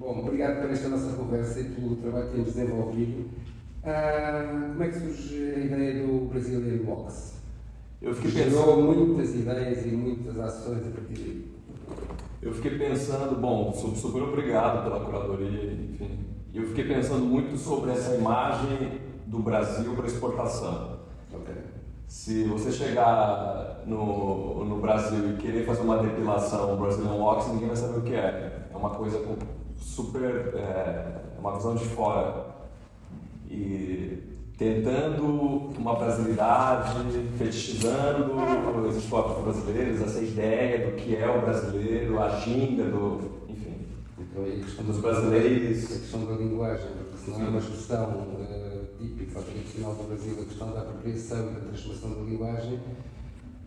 Bom, obrigado por esta nossa conversa e pelo trabalho que temos desenvolvido. Ah, como é que surge a ideia do Brazilian Box? Eu fiquei Gerou pensando, muitas ideias e muitas ações a partir daí. eu fiquei pensando, bom, sou super obrigado pela curadoria, enfim. E eu fiquei pensando muito sobre essa imagem do Brasil para exportação. Ok. Se você chegar no, no Brasil e querer fazer uma depilação Brazilian Wax, ninguém vai saber o que é. É uma coisa super. É, uma visão de fora. E tentando uma brasilidade, fetichizando os corpos brasileiros, essa ideia do que é o brasileiro, a ginga do. enfim. Então, a questão Dos do- brasileiros. A questão da linguagem, porque não é uma expressão eh, típica ou tradicional do Brasil, a questão da apropriação e da transformação da linguagem,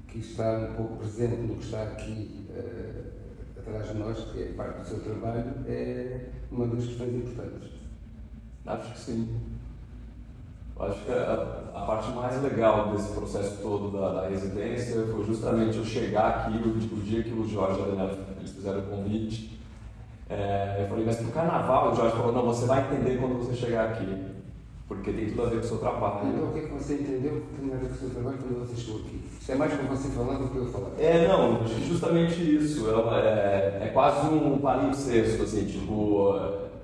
que está um pouco presente no que está aqui eh, atrás de nós, que é parte do seu trabalho, é uma das questões importantes. Acho que sim. Acho que a, a parte mais legal desse processo todo da, da residência foi justamente eu chegar aqui, o, di- o dia que o Jorge e a Daniela eles fizeram o convite. É, eu falei, mas pro carnaval, o Jorge falou, não, você vai entender quando você chegar aqui, porque tem tudo a ver com o seu Então, trabalho. o que é que você entendeu que não era do seu trabalho quando você chegou aqui? É mais para você falar do que eu falar. É, não, justamente isso. É, é, é quase um palimpsesto, assim, tipo,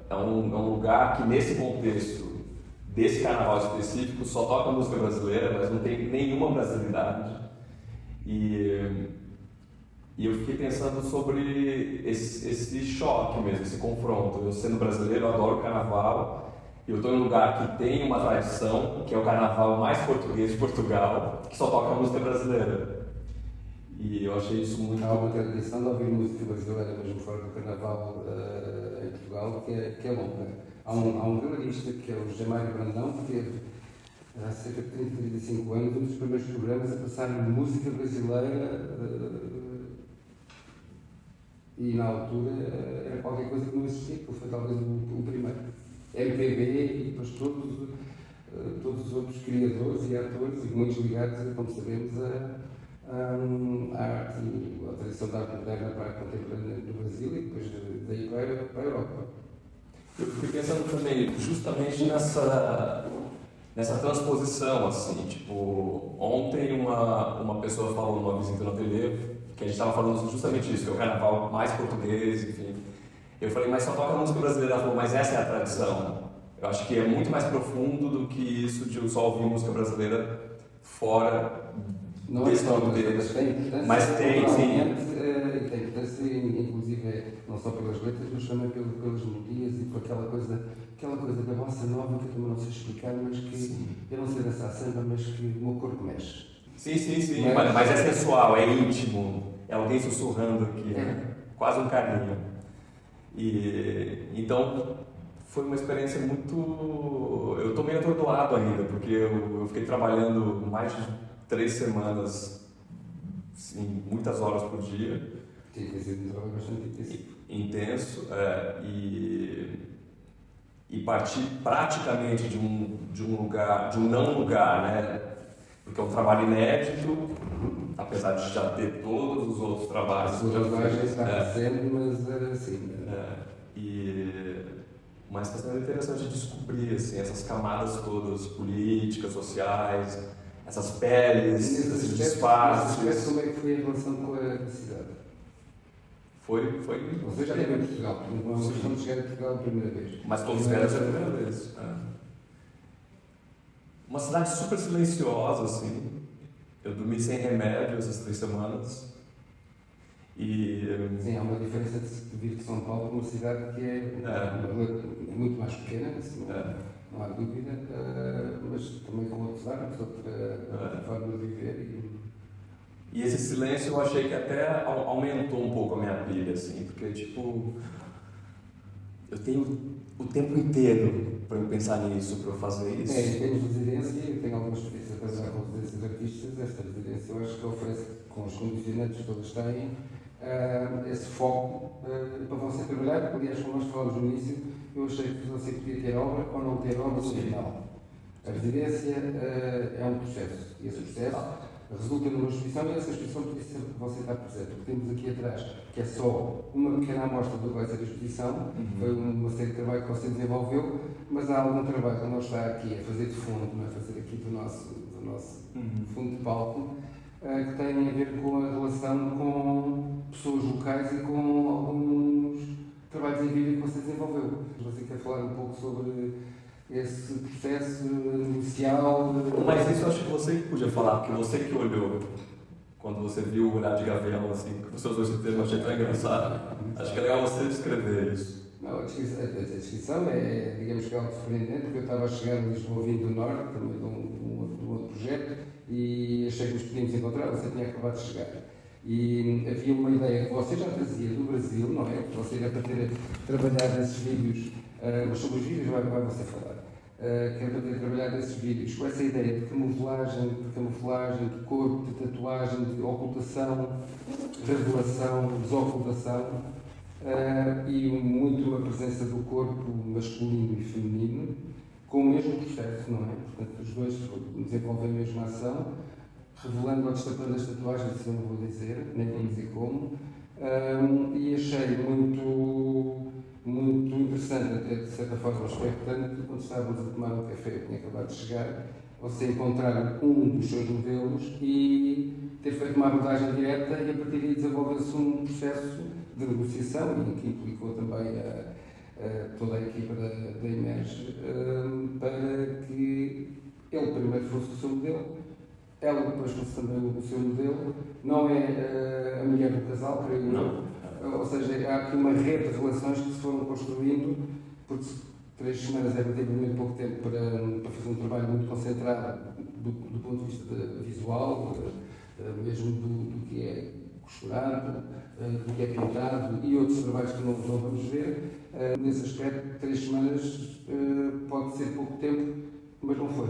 é um, é um lugar que nesse contexto desse carnaval específico só toca música brasileira, mas não tem nenhuma brasilidade. E, e eu fiquei pensando sobre esse, esse choque mesmo, esse confronto. Eu sendo brasileiro, eu adoro carnaval. Eu estou em um lugar que tem uma tradição, que é o carnaval mais português de Portugal, que só toca música brasileira. E eu achei isso muito. Há uma tradição de ouvir música brasileira, mesmo fora do carnaval eh, em Portugal, que é, que é longa. Há um, um violonista, que é o José Mário Brandão, que teve há cerca de 30, 35 anos um dos primeiros programas a passar música brasileira. eh, e na altura eh, era qualquer coisa que não existia, foi talvez o, o primeiro. MPB e depois todos, eh, todos os outros criadores e atores, e muitos ligados, como sabemos, a hum, arte, a tradição da arte moderna para a contemporânea no Brasil e depois daí para, para a Europa. Eu fiquei pensando também justamente nessa, nessa transposição, assim, tipo, ontem uma, uma pessoa falou numa visita no ateliê que a gente estava falando justamente isso, que é o carnaval mais português, enfim. Eu falei, mas só toca música brasileira. Ela falou, mas essa é a tradição. Eu acho que é muito mais profundo do que isso de eu só ouvir música brasileira fora Não é desse uma contexto. mas tem importância. Mas tem, eh, e tem importância, inclusive, não só pelas letras, mas também pelo, pelas melodias e por aquela coisa, aquela coisa da bossa nova que eu também não sei explicar, mas que eu não sei dançar samba, mas que o meu corpo mexe. Sim, sim, sim, Mas- mas, mas é sensual, é íntimo, é alguém sussurrando aqui, né? quase um carinho. E então foi uma experiência muito. Eu tô meio atordoado ainda, porque eu, eu fiquei trabalhando mais de três semanas, assim, muitas horas por dia, Tem que ser trabalho bastante intenso, é, e, e partir praticamente de um, de um lugar, de um não lugar, né? Porque é um trabalho inédito, apesar de já ter todos os outros A trabalhos. sua já linguagem feitos. está É. crescendo, mas eh, assim. É, e, mas está sendo interessante descobrir assim, essas camadas todas políticas, sociais, essas peles, esses disfarces. como é que foi a relação com a, a cidade? Foi, foi. Você já esteve em Portugal, não é de chegar a Portugal a primeira vez. Mas todos vieram pela primeira vez. é. Uma cidade super silenciosa, assim. Eu dormi sem remédio essas três semanas. E. Sim, há uma diferença de vir de São Paulo para uma cidade que é, É. é muito mais pequena, assim, não, é, não há dúvida, eh, mas também com outros árabes, outra, outra forma de viver. E, E esse silêncio eu achei que até au- aumentou um pouco a minha pilha, assim, porque, tipo, eu tenho o tempo inteiro para eu pensar nisso, para eu fazer isso. É, em termos de residência, eu tenho alguma experiência a trabalhar com residências de artistas. Esta residência eu acho que oferece, com os condicionantes que todas têm, ah, esse foco ah, para você trabalhar. porque, Aliás, como nós falámos no início, eu achei que você podia ter obra ou não ter obra no final. A residência ah, é um processo. E esse processo resulta numa exposição e essa exposição podia ser você está presente. O que temos aqui atrás, que é só uma pequena amostra do que vai ser a exposição, uhum. foi uma série de trabalho que você desenvolveu, mas há algum trabalho que não está aqui a fazer de fundo, não é fazer aqui do nosso, do nosso uhum. fundo de palco, uh, que tem a ver com a relação com pessoas locais e com alguns trabalhos em vídeo que você desenvolveu. Você quer falar um pouco sobre esse processo inicial. Mas isso acho que você que podia falar, porque você que olhou quando você viu o olhar de Gavião, assim, que você usou esse termo, achei tão engraçado. Acho que é legal você descrever isso. Não, a descrição, a descrição é, digamos que é algo surpreendente, porque eu estava a chegar a Lisboa vindo do Norte, também de um, de um outro projeto, e achei que nos podíamos encontrar, você tinha acabado de chegar. E havia uma ideia que você já trazia do Brasil, não é? Que você era para ter trabalhado nesses vídeos, uh, mas sobre os vídeos vai, vai você falar que é para ter trabalhado nesses vídeos, com essa ideia de camuflagem, de camuflagem, de corpo, de tatuagem, de ocultação, revelação, desocultação, uh, e muito a presença do corpo masculino e feminino, com o mesmo processo, não é? Portanto, os dois desenvolvem a mesma ação, revelando ou destapando as tatuagens, isso eu não vou dizer, nem vou dizer como, um, e achei muito muito interessante, até de certa forma expectante, quando estávamos a tomar um café, eu tinha acabado de chegar, você encontrar um dos seus modelos e ter feito uma abordagem direta e a partir daí desenvolveu-se um processo de negociação e que implicou também a, a toda a equipa da, da Emerge um, para que ele primeiro fosse o seu modelo, ela depois fosse também o seu modelo, não é uh, a mulher do casal, creio eu, ou seja, há aqui uma rede de relações que se foram construindo, porque três semanas é relativamente pouco tempo para, para fazer um trabalho muito concentrado do, do ponto de vista de, visual, de, mesmo do, do, que é costurado, do que é pintado e outros trabalhos que não, não vamos ver. Nesse aspecto, três semanas pode ser pouco tempo, mas não foi.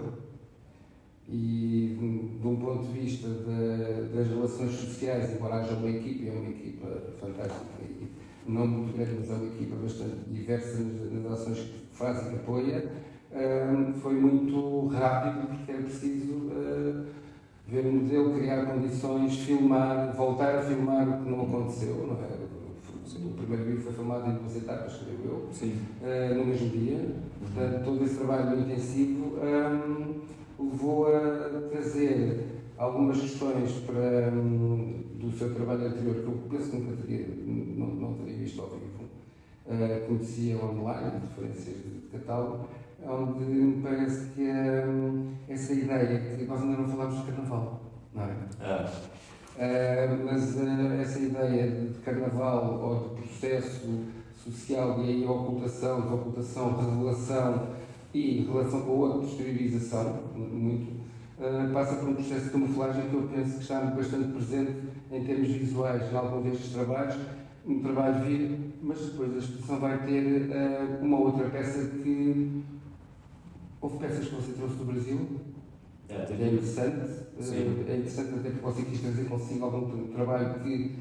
E de um ponto de vista de, das relações sociais, embora haja uma equipe, é uma equipa fantástica, e não muito grande, mas é uma equipa bastante diversa nas, nas ações que faz e que apoia, um, foi muito rápido porque era preciso uh, ver o modelo, criar condições, filmar, voltar a filmar o que não aconteceu, não é? O primeiro vídeo foi filmado em duas etapas, creio eu, uh, no mesmo dia. Portanto, todo esse trabalho intensivo um, levou a trazer algumas questões para, um, do seu trabalho anterior que eu penso que nunca teria, não, não teria visto ao vivo. Uh, conhecia online, referências de catálogo, onde me parece que um, essa ideia que nós ainda não falámos de carnaval, não é? é. Uh, mas uh, essa ideia de carnaval ou de processo social e aí ocultação, desocultação, revelação e em relação com a outra exteriorização, muito, uh, passa por um processo de camuflagem que eu penso que está bastante presente em termos visuais em algum destes trabalhos, um trabalho vir, mas depois a exposição vai ter uh, uma outra peça que houve peças que você trouxe do Brasil, é, é interessante, uh, é interessante até porque você quis trazer consigo algum trabalho que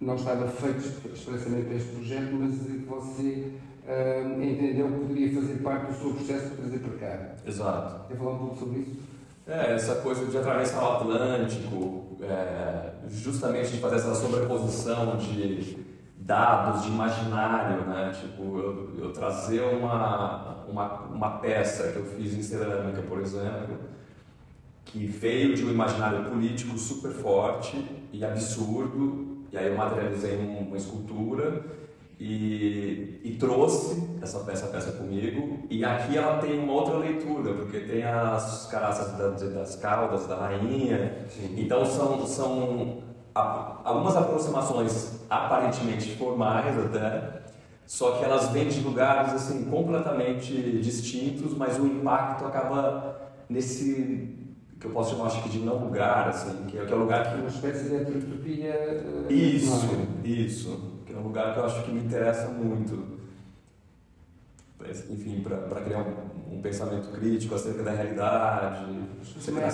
não estava feito expressamente para este projeto, mas que você uh, entendeu que poderia fazer parte do seu processo para trazer para cá. Exato. Quer falar um pouco sobre isso? É, essa coisa de atravessar o Atlântico, é, justamente de fazer essa sobreposição de dados, de imaginário, né? Tipo, eu, eu trazer uma, uma, uma peça que eu fiz em cerâmica, por exemplo, que veio de um imaginário político super forte e absurdo, e aí eu materializei uma escultura e, e, trouxe essa peça, peça comigo. E aqui ela tem uma outra leitura, porque tem as caraças das, das caudas da rainha. Sim. Então são, são algumas aproximações aparentemente formais até, só que elas vêm de lugares assim completamente distintos, mas o impacto acaba nesse que eu posso chamar acho que de não lugar, assim, que é, que é o lugar que uma espécie de entropia. Uh, isso, isso que é um lugar que eu acho que me interessa muito. Enfim, para criar um, um, pensamento crítico acerca da realidade. Também, há,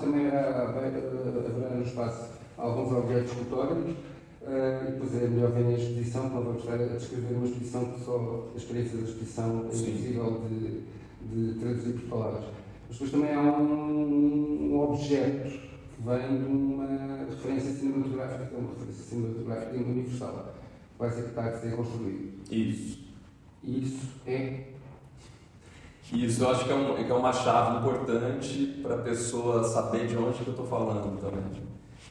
também haverá no espaço alguns objetos escultóricos. Uh, e depois é melhor ver a exposição, não vamos estar a descrever uma exposição que só a experiência da exposição é impossível de, de traduzir por palavras. Mas depois também há um, um objeto que vem de uma referência cinematográfica, uma referência cinematográfica universal, que vai ser que está a ser construído. Isso. Isso é. Isso eu acho que é, um, que é uma chave importante para a pessoa saber de onde que eu estou falando também.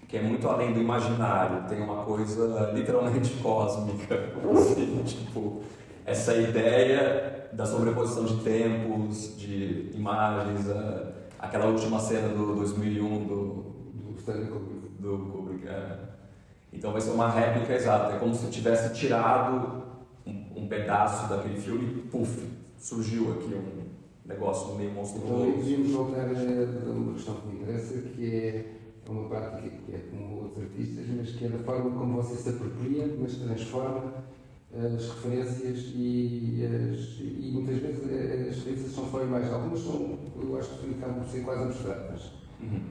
Que é muito além do imaginário, tem uma coisa literalmente cósmica, assim, tipo, essa ideia da sobreposição de tempos, de imagens, aquela última cena do 2001 do, do Stanley Kubrick. Do Kubrick é. Então vai ser uma réplica exata, é como se tivesse tirado um, um pedaço daquele filme e surgiu aqui um negócio meio monstruoso. Então devíamos voltar a uma questão que me interessa, que é uma prática que é como outros artistas, mas que é da forma como você se apropria, mas transforma as referências e, as, e muitas vezes as referências são só imagens. Algumas são, eu acho que acabam por ser quase abstratas. Uhum.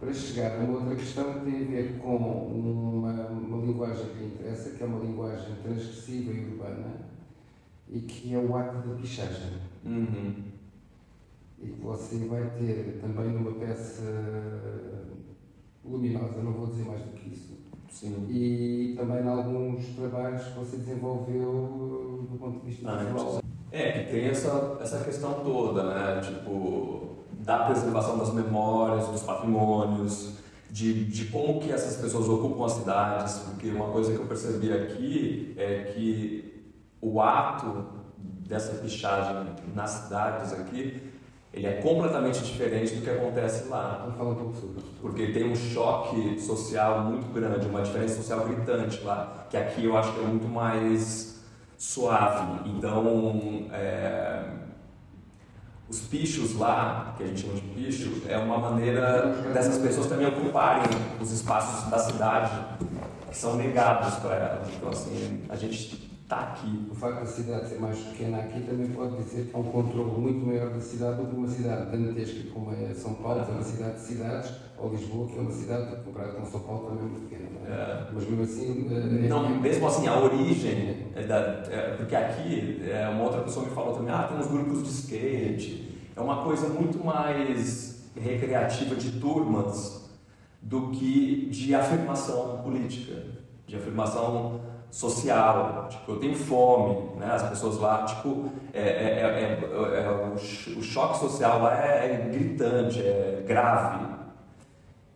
Para chegar a uma outra questão que tem a ver com uma, uma linguagem que interessa, que é uma linguagem transgressiva e urbana, e que é o ato da pichagem. Uhum. E que você vai ter também numa peça luminosa, não vou dizer mais do que isso. Sim. E também em alguns trabalhos que você desenvolveu do ponto de vista ah, visual. É, que tem essa, essa questão toda, né? Tipo, da preservação das memórias, dos patrimônios, de, de como que essas pessoas ocupam as cidades, porque uma coisa que eu percebi aqui é que o ato dessa pichagem nas cidades aqui ele é completamente diferente do que acontece lá. Vamos falar um pouco sobre isso. Porque tem um choque social muito grande, uma diferença social gritante lá, que aqui eu acho que é muito mais suave. Então, é, os pichos lá, que a gente chama de picho, é uma maneira dessas pessoas também ocuparem os espaços da cidade que são negados para elas. Então, assim, a gente está aqui. O facto da cidade ser mais pequena aqui também pode dizer que há um controle muito maior da cidade do que uma cidade dantesca como é São Paulo, que é uma cidade de cidades, ou Lisboa, que é uma cidade, comparada com São Paulo, também muito pequena. É? É. Mas mesmo assim. É, não, mesmo assim, a origem, é da, é, porque aqui, é, uma outra pessoa me falou também, ah, tem uns grupos de skate, é uma coisa muito mais recreativa de turmas do que de afirmação política, de afirmação social, tipo, eu tenho fome, né? As pessoas lá, tipo, é, é, é, é o, o, choque social lá é, gritante, é grave.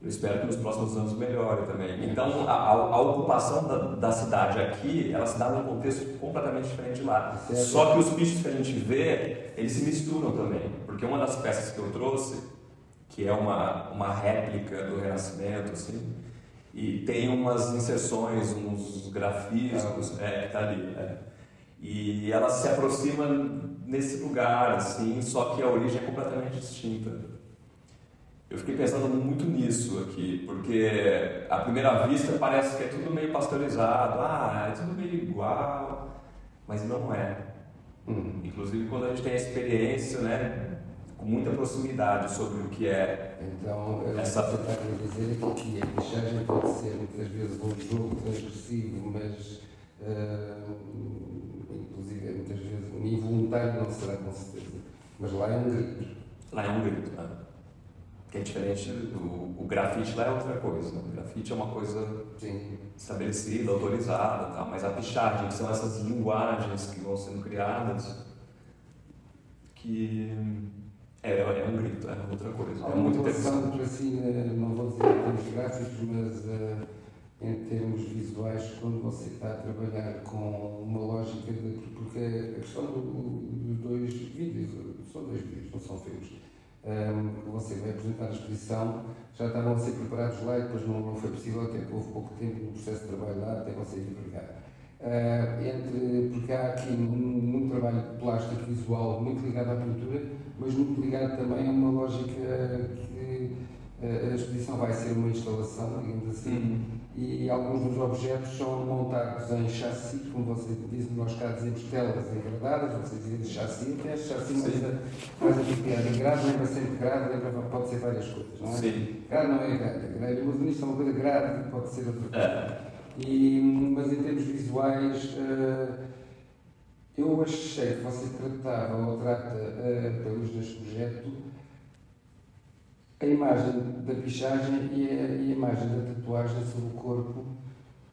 Eu espero que nos próximos anos melhore também. Então, a, a, a ocupação da, da, cidade aqui, ela se dá num contexto completamente diferente de lá. Só que os bichos que a gente vê, eles se misturam também. Porque uma das peças que eu trouxe, que é uma, uma réplica do Renascimento, assim, e tem umas inserções, uns grafismos, é, que tá ali. É. E ela se aproxima nesse lugar, assim, só que a origem é completamente distinta. Eu fiquei pensando muito nisso aqui, porque à primeira vista parece que é tudo meio pasteurizado, ah, é tudo meio igual, mas não é. Hum. Inclusive quando a gente tem a experiência, né, com muita proximidade sobre o que é então, essa... você está a dizer é que a lixagem pode ser muitas vezes um jogo transgressivo, mas uh, inclusive muitas vezes um involuntário não será com certeza. Mas lá é um grito. Lá é um grito, né? que é diferente do o grafite lá é outra coisa. Né? O grafite é uma coisa Sim. estabelecida, autorizada, tal, mas a pichagem, que são essas linguagens que vão sendo criadas, que é, é um grito, é outra coisa. Há é muito interessante. para si, não vou dizer em termos gráficos, mas uh, em termos visuais, quando você está a trabalhar com uma lógica, de, porque a questão do, dos dois vídeos, são dois vídeos, não são filmes, um, ehm, você vai apresentar a exposição, já estavam a ser preparados lá e depois não, não foi possível, até que houve pouco tempo no processo de trabalho lá, até você ir pegar. Uh, entre, porque há aqui um, um trabalho plástico visual muito ligado à pintura, mas muito ligado também a uma lógica que uh, a exposição vai ser uma instalação, digamos assim, uhum. e alguns dos objetos são montados em chassi, como você diz, nós cá dizemos telas engradadas, vocês dizem chassi, até chassi mais apropriado. Grade lembra sempre grade, lembra, pode ser várias coisas, não é? Sim. Grade não é grade, grade, mas nisto é uma coisa grade, pode ser outra coisa. É. E, mas em termos visuais, uh, eu achei que você tratava ou trata, uh, pela luz deste projeto, a imagem da pichagem e a, e a imagem da tatuagem sobre o corpo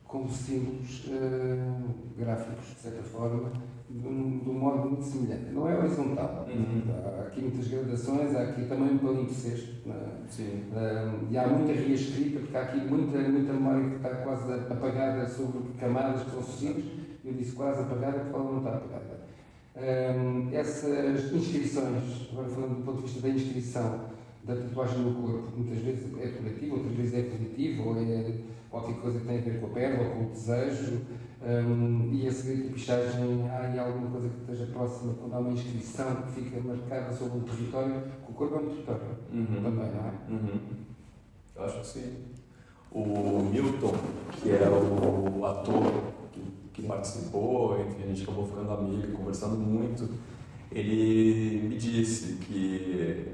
como símbolos uh, gráficos, de certa forma, de um, de um, modo muito semelhante. Não é horizontal. Uhum. Há aqui muitas gradações, há aqui também um palimpsesto. Uh, e há muita reescrita, porque há aqui muita, muita memória que está quase apagada sobre camadas que são sucessivas. Eu disse quase apagada, porque ela não está apagada. Um, essas inscrições, agora falando do ponto de vista da inscrição da tatuagem no corpo, muitas vezes é negativa, outras vezes é positiva, ou é qualquer coisa que tem a ver com a perna ou com o desejo. Um, e a seguir a pichagem, há alguma coisa que esteja próxima, quando há uma inscrição que fica marcada sobre um território, que o corpo é um território uhum. também, não é? Uhum. Eu acho que sim. O Milton, que era o ator que participou, enfim, a gente acabou ficando amigo, conversando muito, ele me disse que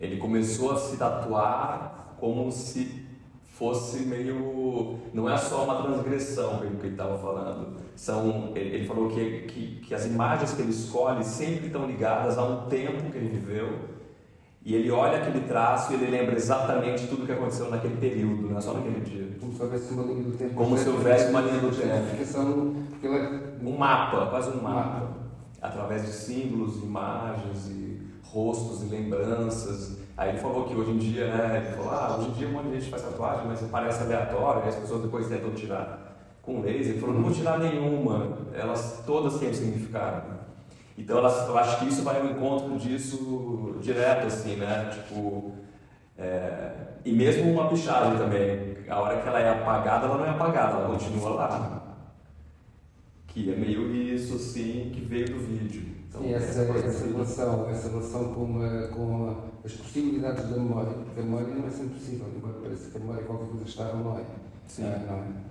ele começou a se tatuar como se fosse meio. Não é só uma transgressão pelo que ele estava falando. São, ele, falou que, que, que as imagens que ele escolhe sempre estão ligadas a um tempo que ele viveu e ele olha aquele traço e ele lembra exatamente tudo o que aconteceu naquele período, não é só naquele dia. Como se houvesse uma linha do tempo. Como se houvesse uma linha do tempo. É um mapa, quase um mapa. Através de símbolos, imagens e rostos e lembranças. Aí ele falou que hoje em dia, né? Ele falou, ah, hoje em dia um monte de gente faz tatuagem, mas parece aleatório, e as pessoas depois tentam tirar com laser. Ele falou, não vou tirar nenhuma, elas todas têm um significado. Então elas, eu acho que isso vai ao encontro disso direto, assim, né? Tipo, é, e mesmo uma pichagem também, a hora que ela é apagada, ela não é apagada, ela continua lá. Que é meio isso, assim, que veio do vídeo. Então, Sim, essa, essa, relação, essa relação com, a, com a, as possibilidades da memória, porque a memória não é sempre possível, embora pareça que a memória qualquer coisa está, não é. Sim. Ah, não é.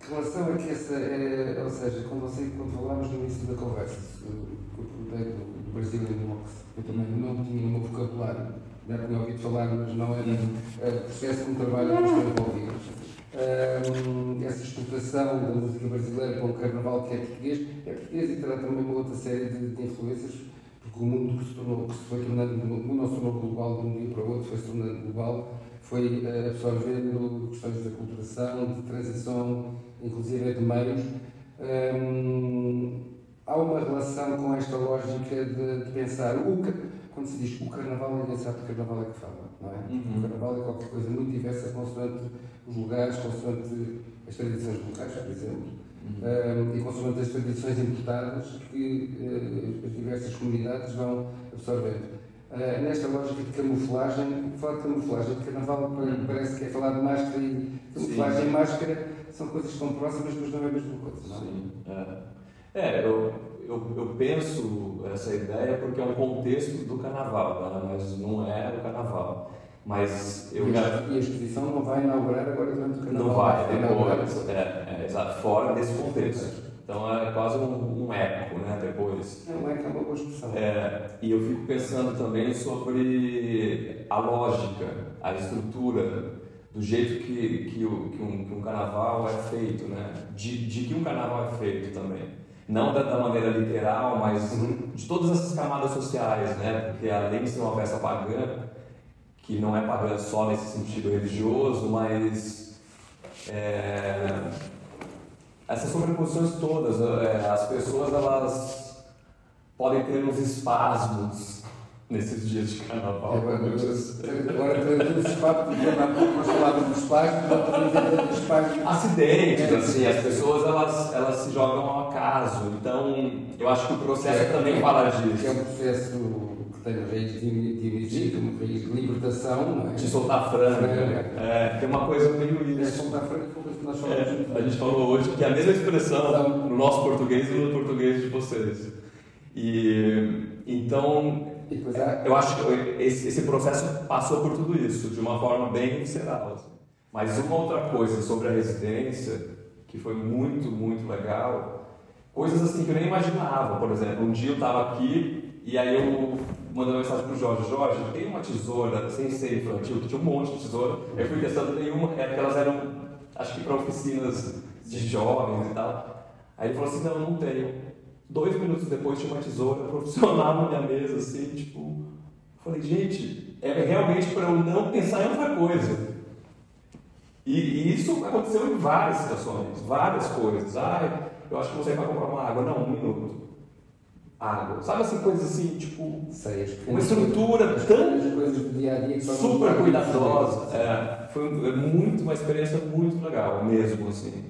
Que relação é que essa é, ou seja, quando, você, quando falámos no início da conversa, que eu perguntei do, do Brasil e do Mox, eu também não tinha o meu vocabulário, já tinha ouvido falar, mas não era uh, processo de um trabalho que estou envolvido. Um, essa exportação da música brasileira para um carnaval que é português, é português e terá também uma outra série de, de influências, porque o mundo que se, tornou, que se foi tornando, o se tornou global de um dia para o outro, foi se tornando global, foi uh, absorvendo questões da culturação, de transição inclusive de meios, há uma relação com esta lógica de, de, pensar o quando se diz o carnaval, ninguém sabe que carnaval é que fala, não é? Uhum. O carnaval é qualquer coisa muito diversa consoante os lugares, consoante as tradições locais, por exemplo, uhum. um, e consoante as tradições importadas que uh, as diversas comunidades vão absorvendo. Uh, nesta lógica de camuflagem, falar de camuflagem de carnaval uhum. parece que é falar de máscara e camuflagem e máscara são coisas que são próximas, mas não é a mesma coisa. Não? É? Sim. É, é eu, eu, eu, penso essa ideia porque é um contexto do carnaval, né? mas não é o carnaval. Mas eu e, já... e a exposição não vai inaugurar agora durante o carnaval? Não vai, depois. É, é, exato, fora desse contexto. Então é quase um, um eco, né, depois. É, um eco é uma boa expressão. É, e eu fico pensando também sobre a lógica, a estrutura do jeito que, que, que, um, que um carnaval é feito, né? De, de que um carnaval é feito também. Não da, da maneira literal, mas de todas essas camadas sociais, né? Porque além de ser uma festa pagã, que não é pagã só nesse sentido religioso, mas é, essas sobreposições todas, é, as pessoas elas podem ter uns espasmos nesses dias de carnaval. É, agora, dos espaços, nós falávamos dos pais, dos pais. Acidentes, assim, as pessoas elas, elas se jogam ao acaso. Então, eu acho que o processo é, também fala disso. É um processo que tem raiz de, de, de, de, de libertação, é? De soltar frango. É, tem uma coisa meio isso. É, soltar frango foi que nós falamos. É, a gente falou hoje que é a mesma expressão no nosso português e no português de vocês. E então eu acho que esse, esse, processo passou por tudo isso, de uma forma bem visceral. Assim. Mas uma outra coisa sobre a residência, que foi muito, muito legal, coisas assim que eu nem imaginava. Por exemplo, um dia eu estava aqui e aí eu mandei uma mensagem pro Jorge, Jorge, tem uma tesoura sem ser infantil, que tinha um monte de tesoura, eu fui testando nenhuma, é porque elas eram, acho que para oficinas de jovens e tal. Aí ele falou assim, não, não tenho. Dois minutos depois tinha uma tesoura profissional na minha mesa, assim, tipo, Falei, gente, é realmente para eu não pensar em outra coisa. E, e, isso aconteceu em várias situações, várias coisas. Ah, eu acho que você vai comprar uma água. Não, um minuto. Água. Sabe assim, coisas assim, tipo. Sei, uma estrutura tão. coisas do dia a dia super cuidadosa. É, foi muito, uma experiência muito legal, mesmo, assim.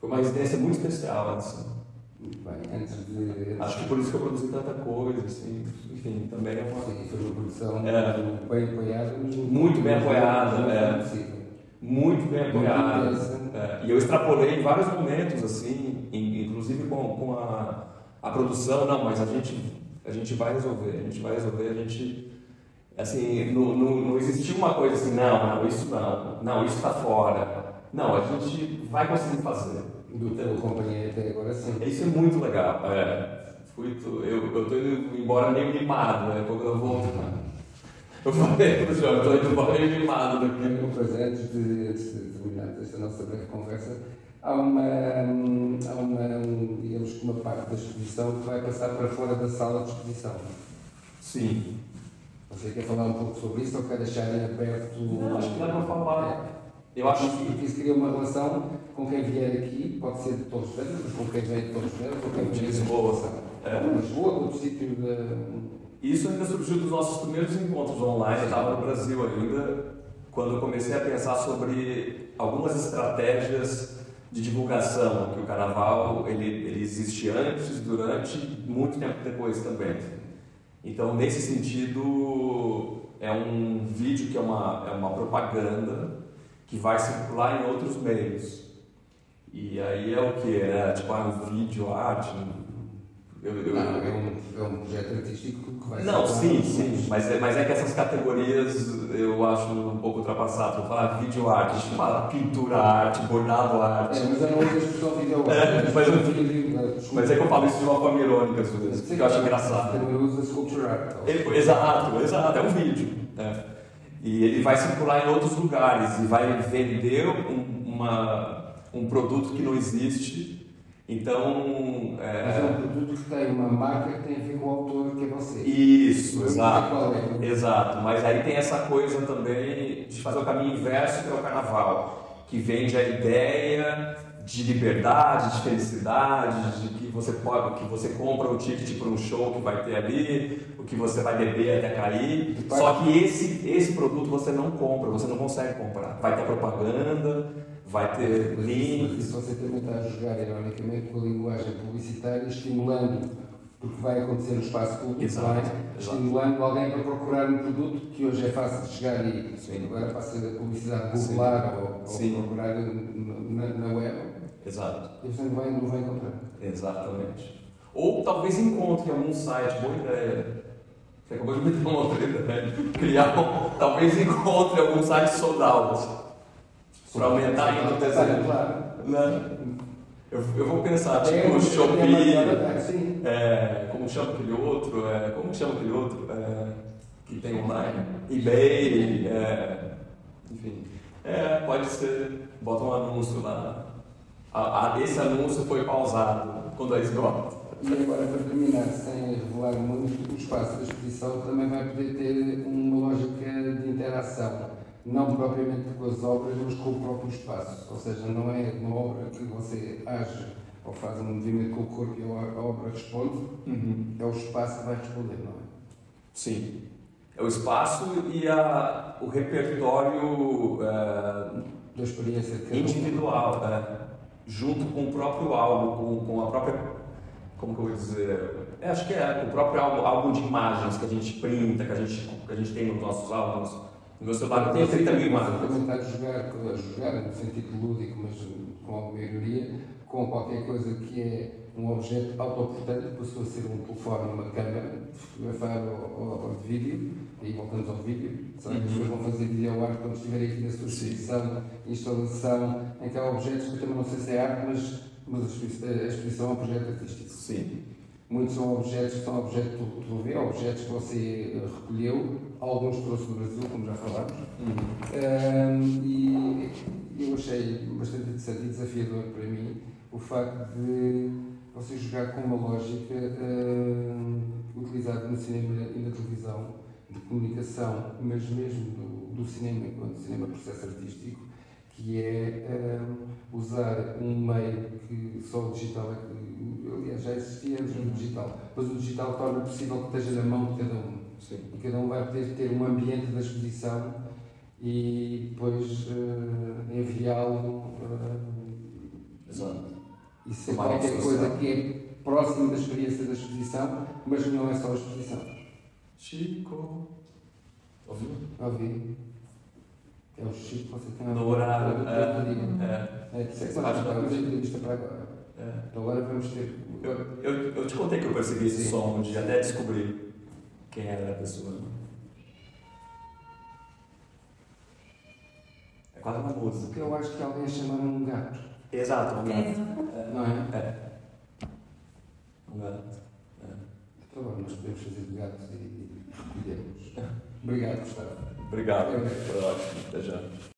Foi uma residência muito especial, assim. Muito bem, antes de. Acho que por isso que eu produzi tanta coisa, assim. Enfim, também é uma. Sim, foi uma produção é. bem apoiada. Muito bem apoiada, é muito bem apoiada. É, e eu extrapolei em vários momentos, assim, inclusive com, com a, a produção, não, mas a gente, a gente vai resolver, a gente vai resolver, a gente. Assim, não, não, não existiu uma coisa assim, não, não, isso não, não, isso está fora. Não, a gente vai conseguir fazer. Do teu companheiro até agora sim. Isso é muito legal. É, fui, eu estou indo embora meio mimado, né? Quando eu volto. Eu falei para o João, estou indo embora meio mimado daqui. Uma coisa, antes de, de terminar esta nossa breve conversa, há uma, há uma um, digamos uma parte da exposição que vai passar para fora da sala de exposição. Sim. Você quer falar um pouco sobre isso ou quer deixar em aberto? Não, acho que dá para falar. É. Eu acho que isso cria uma relação com quem vier aqui, pode ser de todos os mas com quem vem de todos os com quem vem de Lisboa. É. Lisboa, outro sítio de isso ainda surgiu dos nossos primeiros encontros online, eu estava no Brasil ainda, quando eu comecei a pensar sobre algumas estratégias de divulgação, que o carnaval ele, ele existe antes, durante, muito tempo depois também. Então, nesse sentido, é um vídeo que é uma, é uma propaganda que vai circular em outros meios. E aí é o que? É tipo ah, um vídeo, arte, eu, eu, não, é um, é um projeto artístico que vai Não, sim, sim, mas é, mas é que essas categorias eu acho um pouco ultrapassado. Vou falar vídeo arte, a gente fala pintura arte, bordado arte. É, mas eu não uso a expressão vídeo arte. É, mas, eu, mas é que eu falo isso de uma forma irônica, às vezes, porque eu acho engraçado. Eu uso sculpture art. Exato, exato, é um vídeo. É. E ele vai circular em outros lugares e vai vender um, uma, um produto que não existe então. É... Mas é um produto que tem uma marca que tem a ver com o autor que é você. Isso, exato. É. Exato. Mas aí tem essa coisa também de fazer o caminho inverso que é o carnaval, que vende a ideia de liberdade, de felicidade, de que você pode, que você compra o ticket para um show que vai ter ali, o que você vai beber até cair. Só que esse esse produto você não compra, você não consegue comprar. Vai ter propaganda, vai ter links. Se você também está a jogar, ironicamente, com a linguagem publicitária, estimulando, porque vai acontecer no espaço público, exato, é? exato. estimulando alguém para procurar um produto que hoje é fácil de chegar e Sim. agora passa a publicidade popular ou, ou procurar na, na, web. Exato. E você não vai, não vai encontrar. Exatamente. Ou talvez encontre algum site, boa ideia. Você acabou de me dar uma outra ideia. Criar um, talvez encontre algum site sold out para aumentar ainda o desenho. Claro. Né? Eu, eu vou pensar, tipo, o Shopee, é, como chama aquele outro, é, como chama aquele outro é, que tem online? eBay, é, enfim. É, pode ser, bota um anúncio lá. A, a, esse anúncio foi pausado quando a esgota. E agora, para terminar, sem revelar muito, o espaço da exposição também vai poder ter uma lógica de interação não propriamente com as obras, mas com o próprio espaço. Ou seja, não é uma obra que você age ou faz um movimento com o corpo e a obra responde, uhum. é o espaço que vai responder, não é? Sim. É o espaço e a, o repertório uh, da experiência individual, uh, junto com o próprio álbum, com, a própria. Como que eu vou dizer? É, acho que é, o próprio álbum, álbum de imagens que a gente printa, que a gente, que a gente tem nos nossos álbuns o meu celular tem 30 mil imagens. Também está a jogar, a jogar no sentido lúdico, mas com alguma ironia, com qualquer coisa que é um objeto autoportante, passou a ser um telefone, uma câmera, de fotografar ou, ou, de vídeo, e voltamos ao vídeo. Será que as pessoas vão fazer vídeo arte quando estiverem aqui na sua exposição, instalação, em que há objetos que eu também não sei se é arte, mas, mas a exposição é um projeto artístico. Sim. Muitos são objetos que são objetos tu vê, objetos que você eh, recolheu, alguns trouxe do Brasil, como já falámos. Uhum. Um, e eu achei bastante interessante e desafiador para mim o facto de você jogar com uma lógica uh, utilizada no cinema e na televisão, de comunicação, mas mesmo do, do cinema, enquanto cinema processo artístico, que é um, usar um meio que só o digital é que, aliás, já existia antes do digital, mas o digital torna possível que esteja na mão de cada um. Sim. E cada um vai poder ter um ambiente da exposição e depois uh, enviá-lo uh, Exato. E ser Uma qualquer exposição. coisa que é próxima da experiência da exposição, mas não é só a exposição. Chico. Ouviu? Ouvi? É o Chico, você tem No horário. É, É, é, é, isso é Faz claro, parte. vamos ter entrevista para agora. é. Então agora vamos ter. Eu, eu, eu te contei que eu persegui esse Sim. som de até descobrir quem era a pessoa. É quase uma música. Porque eu acho que alguém a chamaram um gato, Exato, um gato. É. não é? É. Um gato. Então agora nós podemos fazer de gatos e, e, e. Obrigado, Gustavo. Obrigado. É. Foi ótimo. Até já.